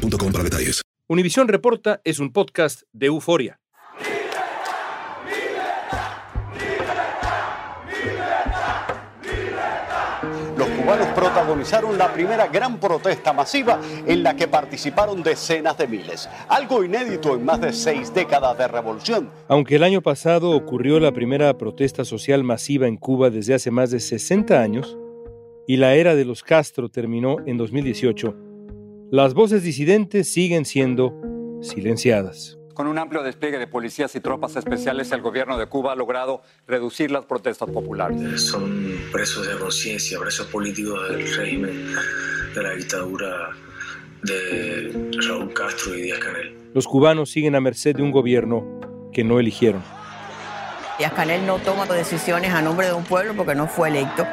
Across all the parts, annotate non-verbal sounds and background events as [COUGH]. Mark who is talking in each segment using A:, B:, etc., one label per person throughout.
A: boostmobile.com para detalles.
B: Univisión Reporta es un podcast de euforia.
C: Los cubanos protagonizaron la primera gran protesta masiva en la que participaron decenas de miles, algo inédito en más de seis décadas de revolución.
B: Aunque el año pasado ocurrió la primera protesta social masiva en Cuba desde hace más de 60 años, y la era de los Castro terminó en 2018, las voces disidentes siguen siendo silenciadas.
D: Con un amplio despliegue de policías y tropas especiales, el gobierno de Cuba ha logrado reducir las protestas populares.
E: Son presos de conciencia, presos políticos del régimen de la dictadura de Raúl Castro y Díaz Canel.
B: Los cubanos siguen a merced de un gobierno que no eligieron.
F: Díaz Canel no toma decisiones a nombre de un pueblo porque no fue electo.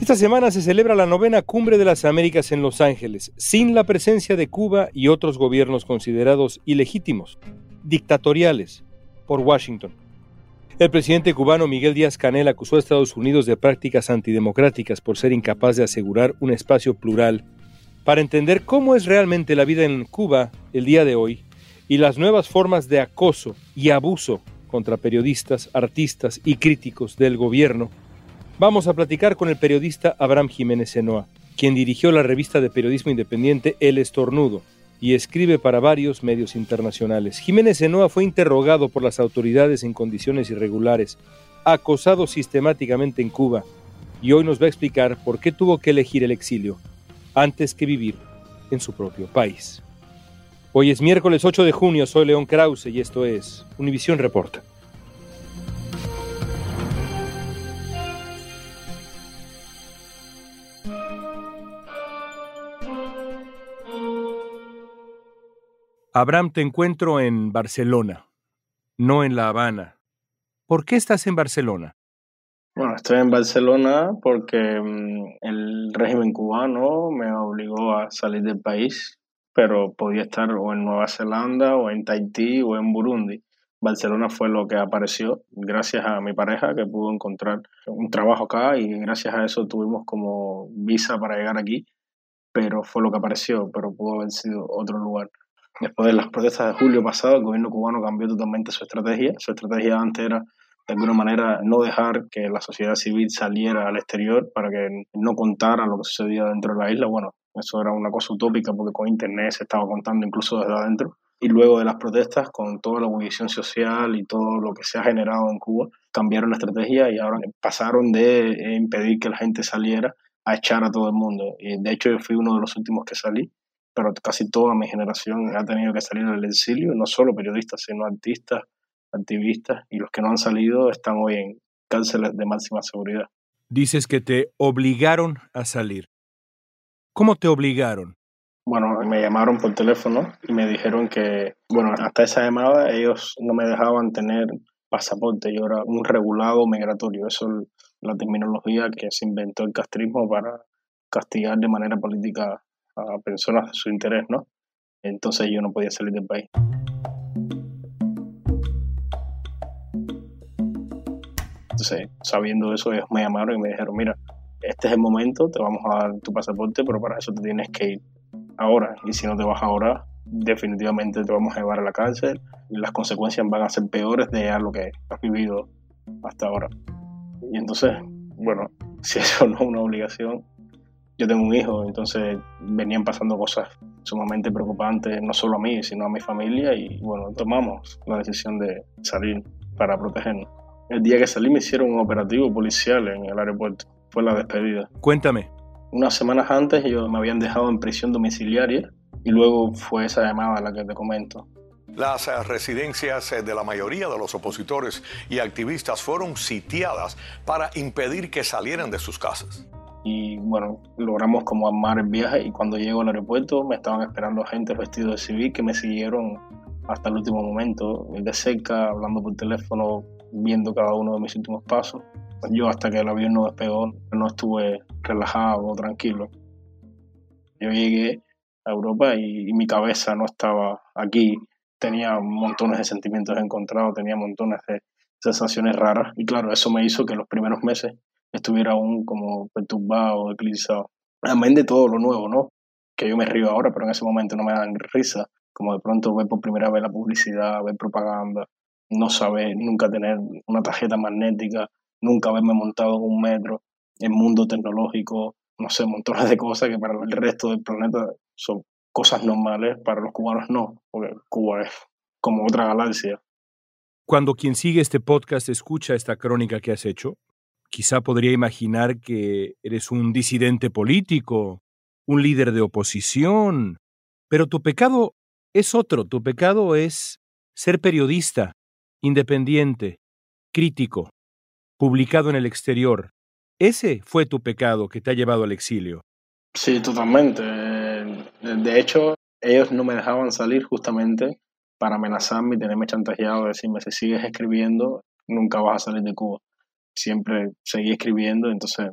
B: Esta semana se celebra la novena Cumbre de las Américas en Los Ángeles, sin la presencia de Cuba y otros gobiernos considerados ilegítimos, dictatoriales, por Washington. El presidente cubano Miguel Díaz Canel acusó a Estados Unidos de prácticas antidemocráticas por ser incapaz de asegurar un espacio plural para entender cómo es realmente la vida en Cuba el día de hoy y las nuevas formas de acoso y abuso contra periodistas, artistas y críticos del gobierno Vamos a platicar con el periodista Abraham Jiménez Senoa, quien dirigió la revista de periodismo independiente El Estornudo y escribe para varios medios internacionales. Jiménez Senoa fue interrogado por las autoridades en condiciones irregulares, acosado sistemáticamente en Cuba, y hoy nos va a explicar por qué tuvo que elegir el exilio antes que vivir en su propio país. Hoy es miércoles 8 de junio, soy León Krause y esto es Univisión Reporta. Abraham, te encuentro en Barcelona, no en La Habana. ¿Por qué estás en Barcelona?
G: Bueno, estoy en Barcelona porque mm, el régimen cubano me obligó a salir del país, pero podía estar o en Nueva Zelanda o en Tahití o en Burundi. Barcelona fue lo que apareció gracias a mi pareja que pudo encontrar un trabajo acá y gracias a eso tuvimos como visa para llegar aquí, pero fue lo que apareció, pero pudo haber sido otro lugar. Después de las protestas de julio pasado, el gobierno cubano cambió totalmente su estrategia. Su estrategia antes era, de alguna manera, no dejar que la sociedad civil saliera al exterior para que no contara lo que sucedía dentro de la isla. Bueno, eso era una cosa utópica porque con Internet se estaba contando incluso desde adentro. Y luego de las protestas, con toda la movilización social y todo lo que se ha generado en Cuba, cambiaron la estrategia y ahora pasaron de impedir que la gente saliera a echar a todo el mundo. Y de hecho yo fui uno de los últimos que salí pero casi toda mi generación ha tenido que salir del exilio, no solo periodistas, sino artistas, activistas, y los que no han salido están hoy en cárceles de máxima seguridad.
B: Dices que te obligaron a salir. ¿Cómo te obligaron?
G: Bueno, me llamaron por teléfono y me dijeron que, bueno, hasta esa llamada ellos no me dejaban tener pasaporte, yo era un regulado migratorio, eso es la terminología que se inventó el castrismo para castigar de manera política a personas de su interés, ¿no? Entonces yo no podía salir del país. Entonces, sabiendo eso, ellos me llamaron y me dijeron, mira, este es el momento, te vamos a dar tu pasaporte, pero para eso te tienes que ir ahora. Y si no te vas ahora, definitivamente te vamos a llevar a la cárcel y las consecuencias van a ser peores de lo que has vivido hasta ahora. Y entonces, bueno, [LAUGHS] si eso no es una obligación, yo tengo un hijo, entonces venían pasando cosas sumamente preocupantes, no solo a mí, sino a mi familia, y bueno, tomamos la decisión de salir para protegernos. El día que salí me hicieron un operativo policial en el aeropuerto, fue la despedida.
B: Cuéntame.
G: Unas semanas antes yo me habían dejado en prisión domiciliaria Y luego fue esa llamada la que te comento.
H: Las eh, residencias eh, de la mayoría de los opositores y activistas fueron sitiadas para impedir que salieran de sus casas.
G: Y bueno, logramos como armar el viaje y cuando llego al aeropuerto me estaban esperando agentes vestidos de civil que me siguieron hasta el último momento, de cerca, hablando por teléfono, viendo cada uno de mis últimos pasos. Yo hasta que el avión no despegó no estuve relajado tranquilo. Yo llegué a Europa y mi cabeza no estaba aquí tenía montones de sentimientos encontrados, tenía montones de sensaciones raras y claro, eso me hizo que los primeros meses estuviera aún como perturbado, eclipsado. Amén de todo lo nuevo, ¿no? Que yo me río ahora, pero en ese momento no me dan risa, como de pronto ver por primera vez la publicidad, ver propaganda, no saber, nunca tener una tarjeta magnética, nunca haberme montado en un metro, el mundo tecnológico, no sé, montones de cosas que para el resto del planeta son cosas normales, para los cubanos no, porque Cuba es como otra galaxia.
B: Cuando quien sigue este podcast escucha esta crónica que has hecho, quizá podría imaginar que eres un disidente político, un líder de oposición, pero tu pecado es otro, tu pecado es ser periodista, independiente, crítico, publicado en el exterior. Ese fue tu pecado que te ha llevado al exilio.
G: Sí, totalmente. De hecho, ellos no me dejaban salir justamente para amenazarme y tenerme chantajeado, decirme, si sigues escribiendo, nunca vas a salir de Cuba. Siempre seguí escribiendo, entonces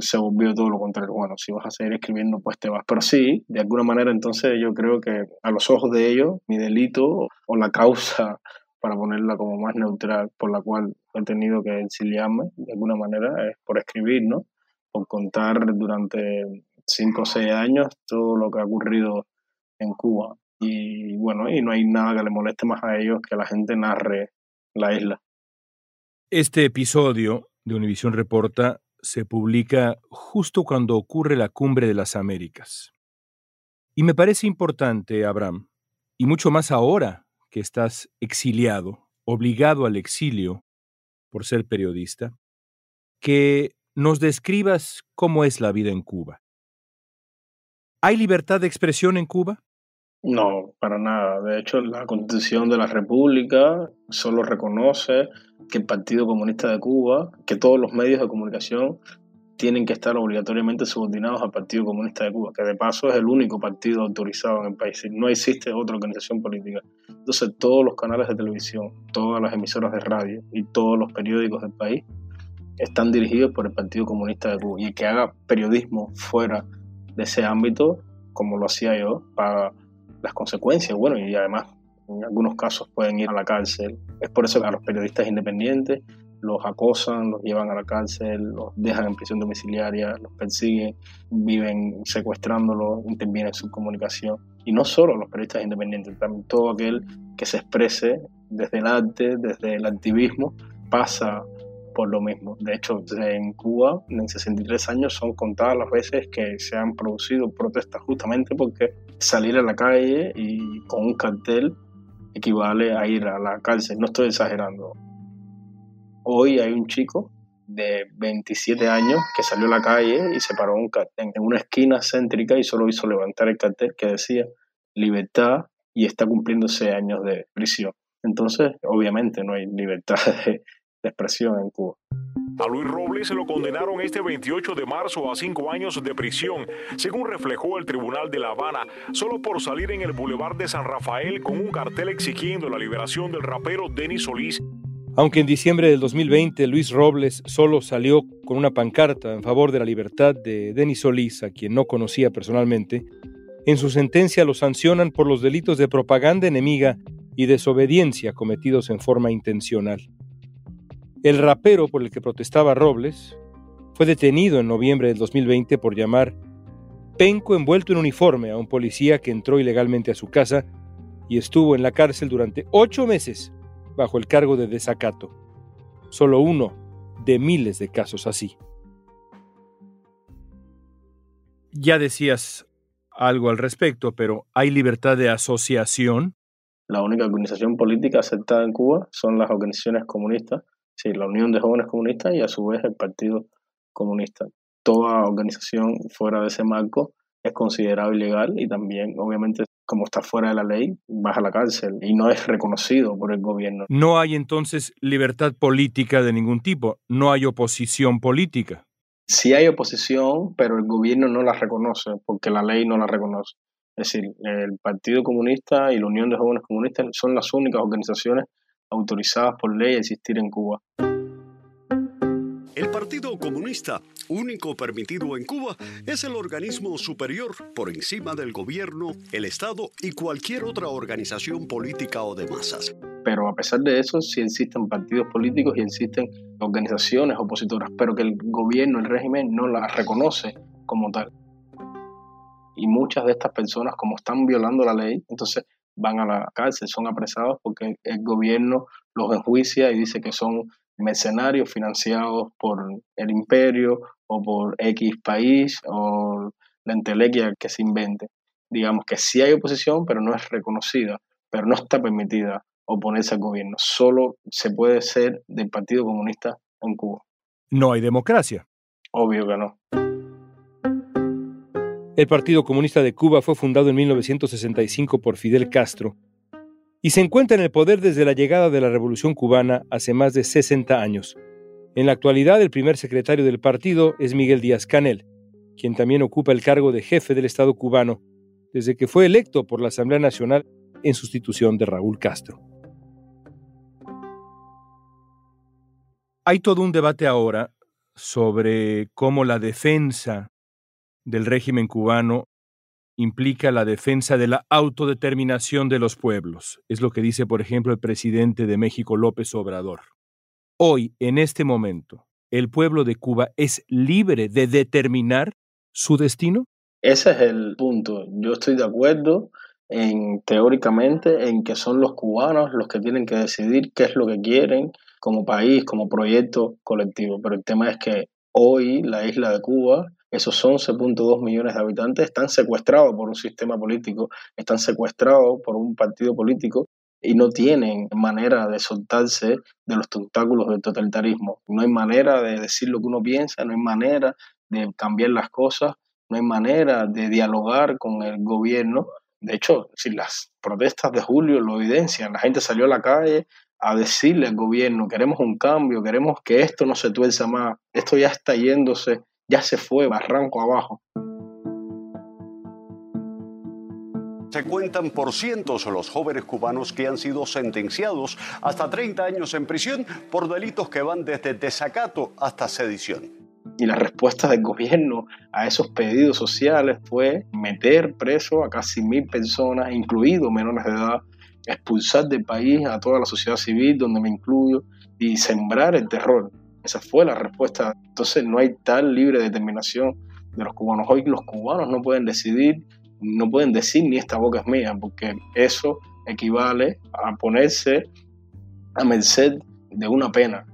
G: se volvió todo lo contrario. Bueno, si vas a seguir escribiendo, pues te vas. Pero sí, de alguna manera, entonces yo creo que a los ojos de ellos, mi delito o la causa, para ponerla como más neutral, por la cual he tenido que exiliarme, de alguna manera, es por escribir, ¿no? Por contar durante cinco o seis años todo lo que ha ocurrido en Cuba. Y bueno, y no hay nada que le moleste más a ellos que la gente narre la isla.
B: Este episodio de Univisión Reporta se publica justo cuando ocurre la cumbre de las Américas. Y me parece importante, Abraham, y mucho más ahora que estás exiliado, obligado al exilio por ser periodista, que nos describas cómo es la vida en Cuba. ¿Hay libertad de expresión en Cuba?
G: No, para nada. De hecho, la Constitución de la República solo reconoce que el Partido Comunista de Cuba, que todos los medios de comunicación tienen que estar obligatoriamente subordinados al Partido Comunista de Cuba, que de paso es el único partido autorizado en el país. No existe otra organización política. Entonces, todos los canales de televisión, todas las emisoras de radio y todos los periódicos del país están dirigidos por el Partido Comunista de Cuba. Y el que haga periodismo fuera de ese ámbito, como lo hacía yo, para las consecuencias. Bueno, y además en algunos casos pueden ir a la cárcel. Es por eso que a los periodistas independientes los acosan, los llevan a la cárcel, los dejan en prisión domiciliaria, los persiguen, viven secuestrándolos, intervienen en su comunicación. Y no solo los periodistas independientes, también todo aquel que se exprese desde el arte, desde el activismo, pasa por lo mismo. De hecho, en Cuba, en 63 años, son contadas las veces que se han producido protestas justamente porque salir a la calle y con un cartel equivale a ir a la cárcel. No estoy exagerando. Hoy hay un chico de 27 años que salió a la calle y se paró un en una esquina céntrica y solo hizo levantar el cartel que decía libertad y está cumpliéndose años de prisión. Entonces, obviamente no hay libertad [LAUGHS] de, expresión en Cuba.
I: A Luis Robles se lo condenaron este 28 de marzo a cinco años de prisión, según reflejó el Tribunal de La Habana, solo por salir en el Boulevard de San Rafael con un cartel exigiendo la liberación del rapero Denis Solís.
B: Aunque en diciembre del 2020 Luis Robles solo salió con una pancarta en favor de la libertad de Denis Solís, a quien no conocía personalmente, en su sentencia lo sancionan por los delitos de propaganda enemiga y desobediencia cometidos en forma intencional. El rapero por el que protestaba Robles fue detenido en noviembre del 2020 por llamar penco envuelto en uniforme a un policía que entró ilegalmente a su casa y estuvo en la cárcel durante ocho meses bajo el cargo de desacato. Solo uno de miles de casos así. Ya decías algo al respecto, pero ¿hay libertad de asociación?
G: La única organización política aceptada en Cuba son las organizaciones comunistas Sí, la Unión de Jóvenes Comunistas y a su vez el Partido Comunista. Toda organización fuera de ese marco es considerado ilegal y también, obviamente, como está fuera de la ley, vas a la cárcel y no es reconocido por el gobierno.
B: No hay entonces libertad política de ningún tipo, no hay oposición política.
G: Sí hay oposición, pero el gobierno no la reconoce porque la ley no la reconoce. Es decir, el Partido Comunista y la Unión de Jóvenes Comunistas son las únicas organizaciones autorizadas por ley a existir en Cuba.
C: Partido Comunista, único permitido en Cuba, es el organismo superior por encima del gobierno, el Estado y cualquier otra organización política o de masas.
G: Pero a pesar de eso, sí existen partidos políticos y existen organizaciones opositoras, pero que el gobierno, el régimen, no las reconoce como tal. Y muchas de estas personas, como están violando la ley, entonces van a la cárcel, son apresados porque el gobierno los enjuicia y dice que son mercenarios financiados por el imperio o por X país o la entelequia que se invente. Digamos que sí hay oposición, pero no es reconocida, pero no está permitida oponerse al gobierno. Solo se puede ser del Partido Comunista en Cuba.
B: No hay democracia.
G: Obvio que no.
B: El Partido Comunista de Cuba fue fundado en 1965 por Fidel Castro y se encuentra en el poder desde la llegada de la Revolución cubana hace más de 60 años. En la actualidad, el primer secretario del partido es Miguel Díaz Canel, quien también ocupa el cargo de jefe del Estado cubano desde que fue electo por la Asamblea Nacional en sustitución de Raúl Castro. Hay todo un debate ahora sobre cómo la defensa del régimen cubano implica la defensa de la autodeterminación de los pueblos. Es lo que dice, por ejemplo, el presidente de México, López Obrador. Hoy, en este momento, ¿el pueblo de Cuba es libre de determinar su destino?
G: Ese es el punto. Yo estoy de acuerdo en teóricamente en que son los cubanos los que tienen que decidir qué es lo que quieren como país, como proyecto colectivo. Pero el tema es que hoy la isla de Cuba esos 11.2 millones de habitantes están secuestrados por un sistema político, están secuestrados por un partido político y no tienen manera de soltarse de los tentáculos del totalitarismo. No hay manera de decir lo que uno piensa, no hay manera de cambiar las cosas, no hay manera de dialogar con el gobierno. De hecho, si las protestas de julio lo evidencian, la gente salió a la calle a decirle al gobierno, queremos un cambio, queremos que esto no se tuerza más, esto ya está yéndose ya se fue barranco abajo.
C: Se cuentan por cientos los jóvenes cubanos que han sido sentenciados hasta 30 años en prisión por delitos que van desde desacato hasta sedición.
G: Y la respuesta del gobierno a esos pedidos sociales fue meter preso a casi mil personas, incluidos menores de edad, expulsar del país a toda la sociedad civil, donde me incluyo, y sembrar el terror. Esa fue la respuesta. Entonces no hay tal libre determinación de los cubanos. Hoy los cubanos no pueden decidir, no pueden decir ni esta boca es mía, porque eso equivale a ponerse a merced de una pena.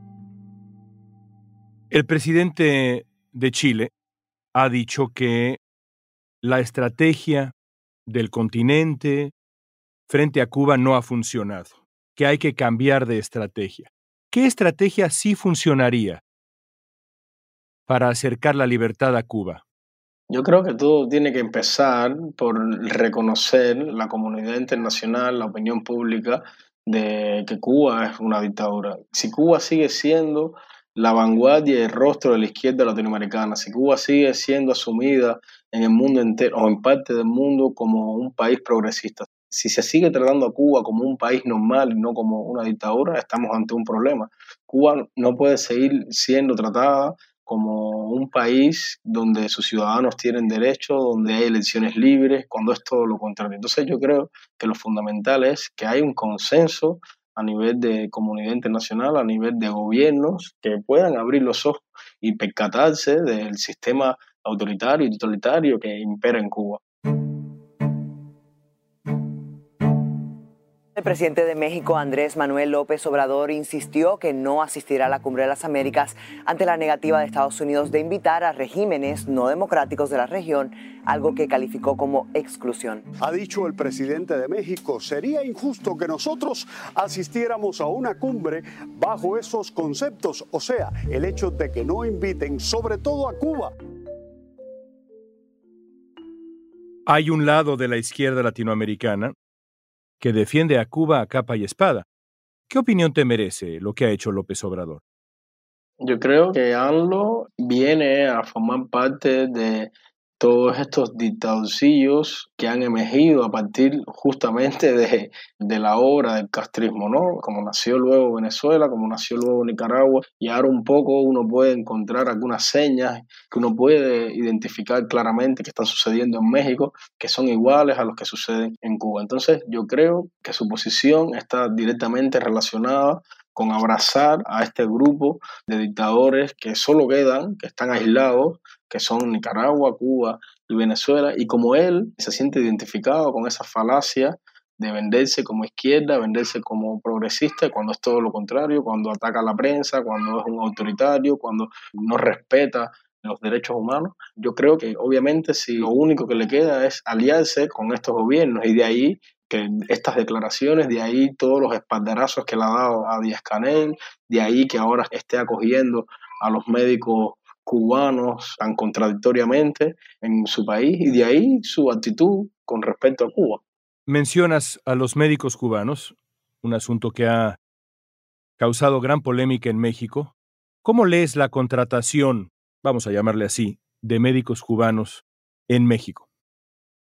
B: El presidente de Chile ha dicho que la estrategia del continente frente a Cuba no ha funcionado, que hay que cambiar de estrategia. ¿Qué estrategia sí funcionaría para acercar la libertad a Cuba?
G: Yo creo que todo tiene que empezar por reconocer la comunidad internacional, la opinión pública, de que Cuba es una dictadura. Si Cuba sigue siendo la vanguardia y el rostro de la izquierda latinoamericana, si Cuba sigue siendo asumida en el mundo entero o en parte del mundo como un país progresista, si se sigue tratando a Cuba como un país normal y no como una dictadura, estamos ante un problema. Cuba no puede seguir siendo tratada como un país donde sus ciudadanos tienen derechos, donde hay elecciones libres, cuando es todo lo contrario. Entonces yo creo que lo fundamental es que hay un consenso a nivel de comunidad internacional, a nivel de gobiernos, que puedan abrir los ojos y percatarse del sistema autoritario y totalitario que impera en Cuba.
J: El presidente de México, Andrés Manuel López Obrador, insistió que no asistirá a la Cumbre de las Américas ante la negativa de Estados Unidos de invitar a regímenes no democráticos de la región, algo que calificó como exclusión.
C: Ha dicho el presidente de México, sería injusto que nosotros asistiéramos a una cumbre bajo esos conceptos, o sea, el hecho de que no inviten sobre todo a Cuba
B: Hay un lado de la izquierda latinoamericana que defiende a Cuba a capa y espada. ¿Qué opinión te merece lo que ha hecho López Obrador?
G: Yo creo que ANLO viene a formar parte de todos estos dictadorcillos que han emergido a partir justamente de, de, la obra del castrismo, ¿no? Como nació luego Venezuela, como nació luego Nicaragua, y ahora un poco uno puede encontrar algunas señas que uno puede identificar claramente que están sucediendo en México, que son iguales a los que suceden en Cuba. Entonces yo creo que su posición está directamente relacionada con abrazar a este grupo de dictadores que solo quedan, que están aislados, que son Nicaragua, Cuba y Venezuela, y como él se siente identificado con esa falacia de venderse como izquierda, venderse como progresista, cuando es todo lo contrario, cuando ataca a la prensa, cuando es un autoritario, cuando no respeta los derechos humanos. Yo creo que obviamente si lo único que le queda es aliarse con estos gobiernos y de ahí que estas declaraciones, de ahí todos los espaldarazos que le ha dado a Díaz Canel, de ahí que ahora esté acogiendo a los médicos cubanos tan contradictoriamente en su país y de ahí su actitud con respecto a Cuba.
B: Mencionas a los médicos cubanos, un asunto que ha causado gran polémica en México. ¿Cómo lees la contratación, vamos a llamarle así, de médicos cubanos en México?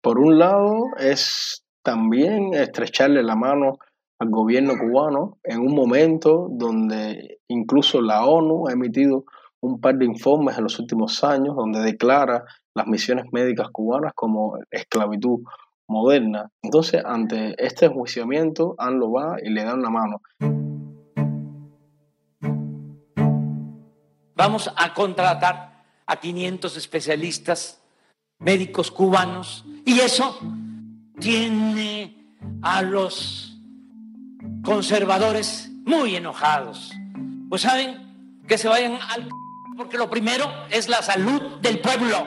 G: Por un lado, es también estrecharle la mano al gobierno cubano en un momento donde incluso la ONU ha emitido un par de informes en los últimos años donde declara las misiones médicas cubanas como esclavitud moderna. Entonces, ante este enjuiciamiento, ANLO va y le da una mano.
K: Vamos a contratar a 500 especialistas médicos cubanos y eso tiene a los conservadores muy enojados. Pues saben que se vayan al porque lo primero es la salud del pueblo.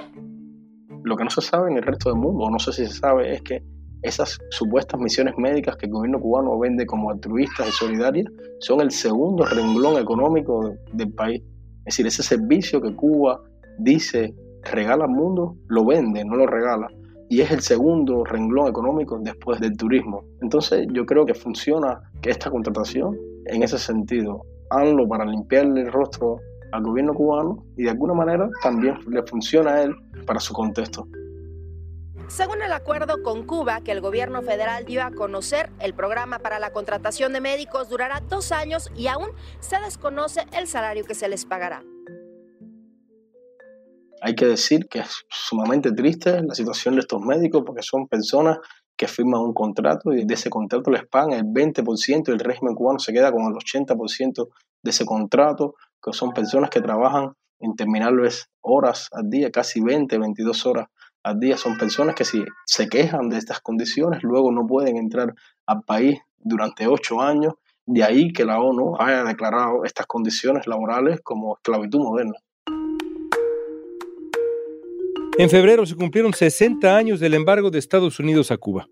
G: Lo que no se sabe en el resto del mundo, no sé si se sabe, es que esas supuestas misiones médicas que el gobierno cubano vende como altruistas y solidarias son el segundo renglón económico del país. Es decir, ese servicio que Cuba dice regala al mundo, lo vende, no lo regala y es el segundo renglón económico después del turismo. Entonces yo creo que funciona que esta contratación en ese sentido, ANLO para limpiarle el rostro al gobierno cubano y de alguna manera también le funciona a él para su contexto.
L: Según el acuerdo con Cuba que el gobierno federal dio a conocer, el programa para la contratación de médicos durará dos años y aún se desconoce el salario que se les pagará.
G: Hay que decir que es sumamente triste la situación de estos médicos porque son personas que firman un contrato y de ese contrato les pagan el 20% y el régimen cubano se queda con el 80% de ese contrato, que son personas que trabajan interminables horas al día, casi 20, 22 horas al día. Son personas que si se quejan de estas condiciones, luego no pueden entrar al país durante ocho años. De ahí que la ONU haya declarado estas condiciones laborales como esclavitud moderna.
B: En febrero se cumplieron 60 años del embargo de Estados Unidos a Cuba.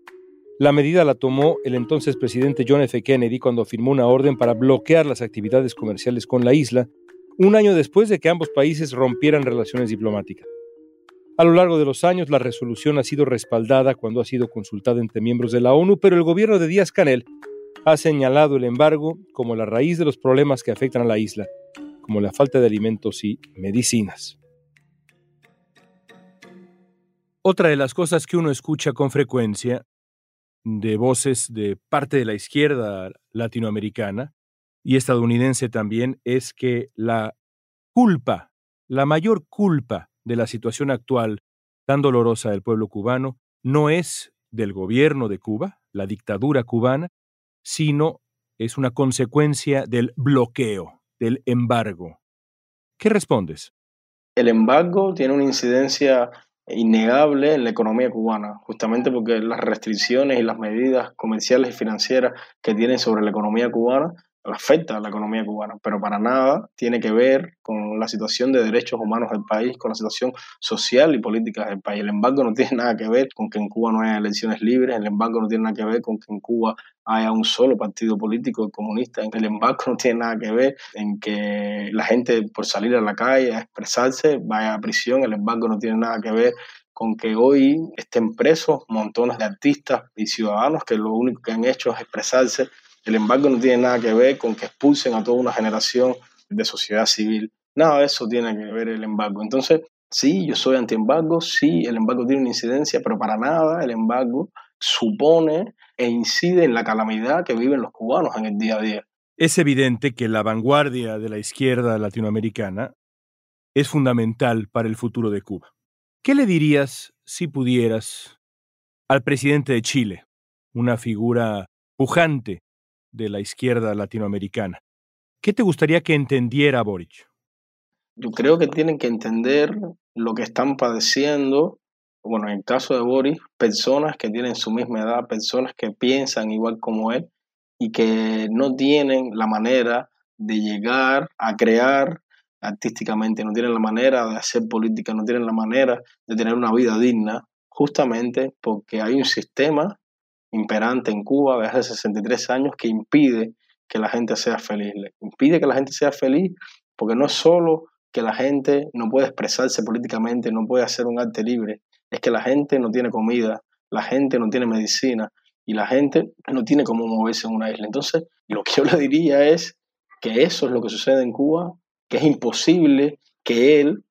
B: La medida la tomó el entonces presidente John F. Kennedy cuando firmó una orden para bloquear las actividades comerciales con la isla, un año después de que ambos países rompieran relaciones diplomáticas. A lo largo de los años, la resolución ha sido respaldada cuando ha sido consultada entre miembros de la ONU, pero el gobierno de Díaz Canel ha señalado el embargo como la raíz de los problemas que afectan a la isla, como la falta de alimentos y medicinas. Otra de las cosas que uno escucha con frecuencia de voces de parte de la izquierda latinoamericana y estadounidense también es que la culpa, la mayor culpa de la situación actual tan dolorosa del pueblo cubano no es del gobierno de Cuba, la dictadura cubana, sino es una consecuencia del bloqueo, del embargo. ¿Qué respondes?
G: El embargo tiene una incidencia innegable en la economía cubana, justamente porque las restricciones y las medidas comerciales y financieras que tienen sobre la economía cubana afecta a la economía cubana, pero para nada tiene que ver con la situación de derechos humanos del país, con la situación social y política del país. El embargo no tiene nada que ver con que en Cuba no haya elecciones libres, el embargo no tiene nada que ver con que en Cuba haya un solo partido político comunista, el embargo no tiene nada que ver en que la gente por salir a la calle a expresarse vaya a prisión, el embargo no tiene nada que ver con que hoy estén presos montones de artistas y ciudadanos que lo único que han hecho es expresarse. El embargo no tiene nada que ver con que expulsen a toda una generación de sociedad civil. Nada de eso tiene que ver el embargo. Entonces, sí, yo soy anti-embargo, sí, el embargo tiene una incidencia, pero para nada el embargo supone e incide en la calamidad que viven los cubanos en el día a día.
B: Es evidente que la vanguardia de la izquierda latinoamericana es fundamental para el futuro de Cuba. ¿Qué le dirías, si pudieras, al presidente de Chile, una figura pujante de la izquierda latinoamericana? ¿Qué te gustaría que entendiera Boric?
G: Yo creo que tienen que entender lo que están padeciendo, bueno, en el caso de Boris, personas que tienen su misma edad, personas que piensan igual como él y que no tienen la manera de llegar a crear artísticamente, no tienen la manera de hacer política, no tienen la manera de tener una vida digna, justamente porque hay un sistema imperante en Cuba desde hace 63 años que impide que la gente sea feliz. impide que la gente sea feliz porque no es solo que la gente no puede expresarse políticamente, no puede hacer un arte libre, es que la gente no tiene comida, la gente no tiene medicina y la gente no tiene cómo moverse en una isla. Entonces, lo que yo le diría es que eso es lo que sucede en Cuba, que es imposible que él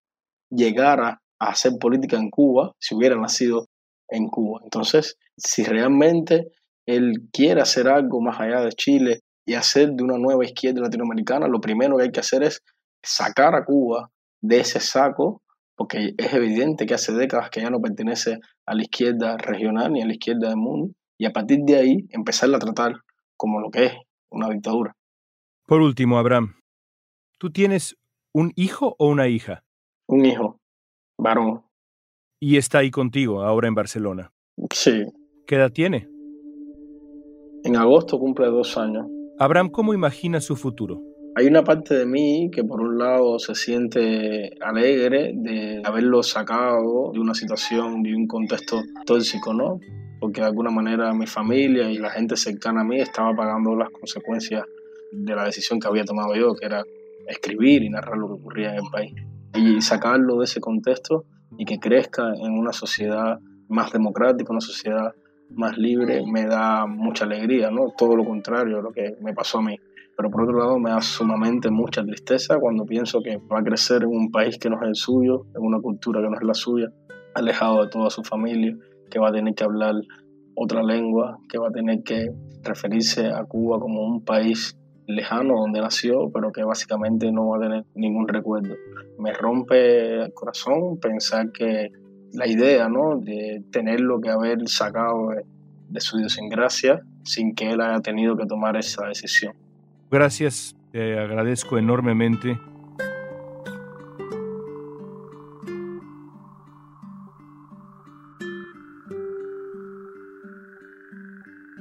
G: llegara a hacer política en Cuba si hubiera nacido en Cuba. Entonces, si realmente él quiere hacer algo más allá de Chile y hacer de una nueva izquierda latinoamericana, lo primero que hay que hacer es sacar a Cuba de ese saco, porque es evidente que hace décadas que ya no pertenece a la izquierda regional ni a la izquierda del mundo, y a partir de ahí empezarla a tratar como lo que es una dictadura.
B: Por último, Abraham, ¿tú tienes un hijo o una hija?
G: Un hijo, varón.
B: ¿Y está ahí contigo, ahora en Barcelona?
G: Sí.
B: ¿Qué edad tiene?
G: En agosto cumple dos años.
B: Abraham, ¿cómo imagina su futuro?
G: Hay una parte de mí que por un lado se siente alegre de haberlo sacado de una situación, de un contexto tóxico, ¿no? Porque de alguna manera mi familia y la gente cercana a mí estaba pagando las consecuencias de la decisión que había tomado yo, que era escribir y narrar lo que ocurría en el país. Y sacarlo de ese contexto y que crezca en una sociedad más democrática, una sociedad más libre, me da mucha alegría, ¿no? Todo lo contrario a lo que me pasó a mí pero por otro lado me da sumamente mucha tristeza cuando pienso que va a crecer en un país que no es el suyo, en una cultura que no es la suya, alejado de toda su familia, que va a tener que hablar otra lengua, que va a tener que referirse a Cuba como un país lejano donde nació, pero que básicamente no va a tener ningún recuerdo. Me rompe el corazón pensar que la idea ¿no? de tenerlo que haber sacado de, de su idiosincrasia sin que él haya tenido que tomar esa decisión.
B: Gracias, te agradezco enormemente.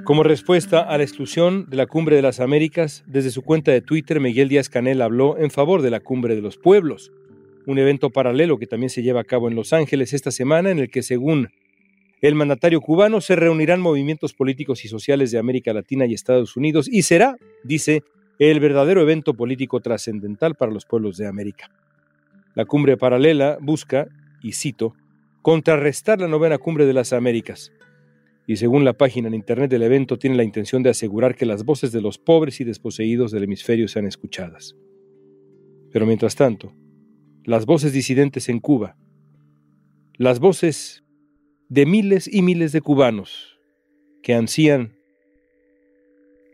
B: Como respuesta a la exclusión de la Cumbre de las Américas, desde su cuenta de Twitter, Miguel Díaz Canel habló en favor de la Cumbre de los Pueblos, un evento paralelo que también se lleva a cabo en Los Ángeles esta semana, en el que, según el mandatario cubano, se reunirán movimientos políticos y sociales de América Latina y Estados Unidos y será, dice, el verdadero evento político trascendental para los pueblos de América. La cumbre paralela busca, y cito, contrarrestar la novena cumbre de las Américas, y según la página en internet del evento tiene la intención de asegurar que las voces de los pobres y desposeídos del hemisferio sean escuchadas. Pero mientras tanto, las voces disidentes en Cuba, las voces de miles y miles de cubanos que ansían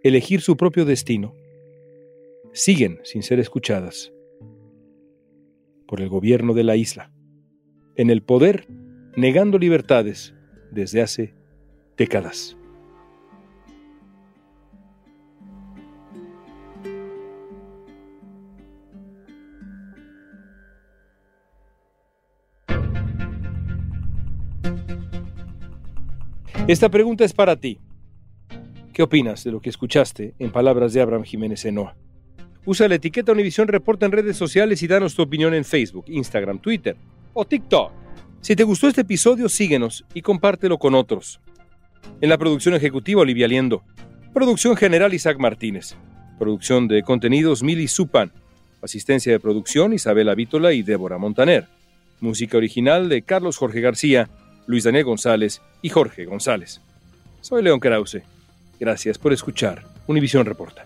B: elegir su propio destino, siguen sin ser escuchadas por el gobierno de la isla, en el poder negando libertades desde hace décadas. Esta pregunta es para ti. ¿Qué opinas de lo que escuchaste en palabras de Abraham Jiménez Enoa? Usa la etiqueta Univisión Reporta en redes sociales y danos tu opinión en Facebook, Instagram, Twitter o TikTok. Si te gustó este episodio, síguenos y compártelo con otros. En la producción ejecutiva, Olivia Liendo. Producción general, Isaac Martínez. Producción de contenidos, Mili Supan. Asistencia de producción, Isabela Vítola y Débora Montaner. Música original de Carlos Jorge García, Luis Daniel González y Jorge González. Soy León Krause. Gracias por escuchar Univisión Reporta.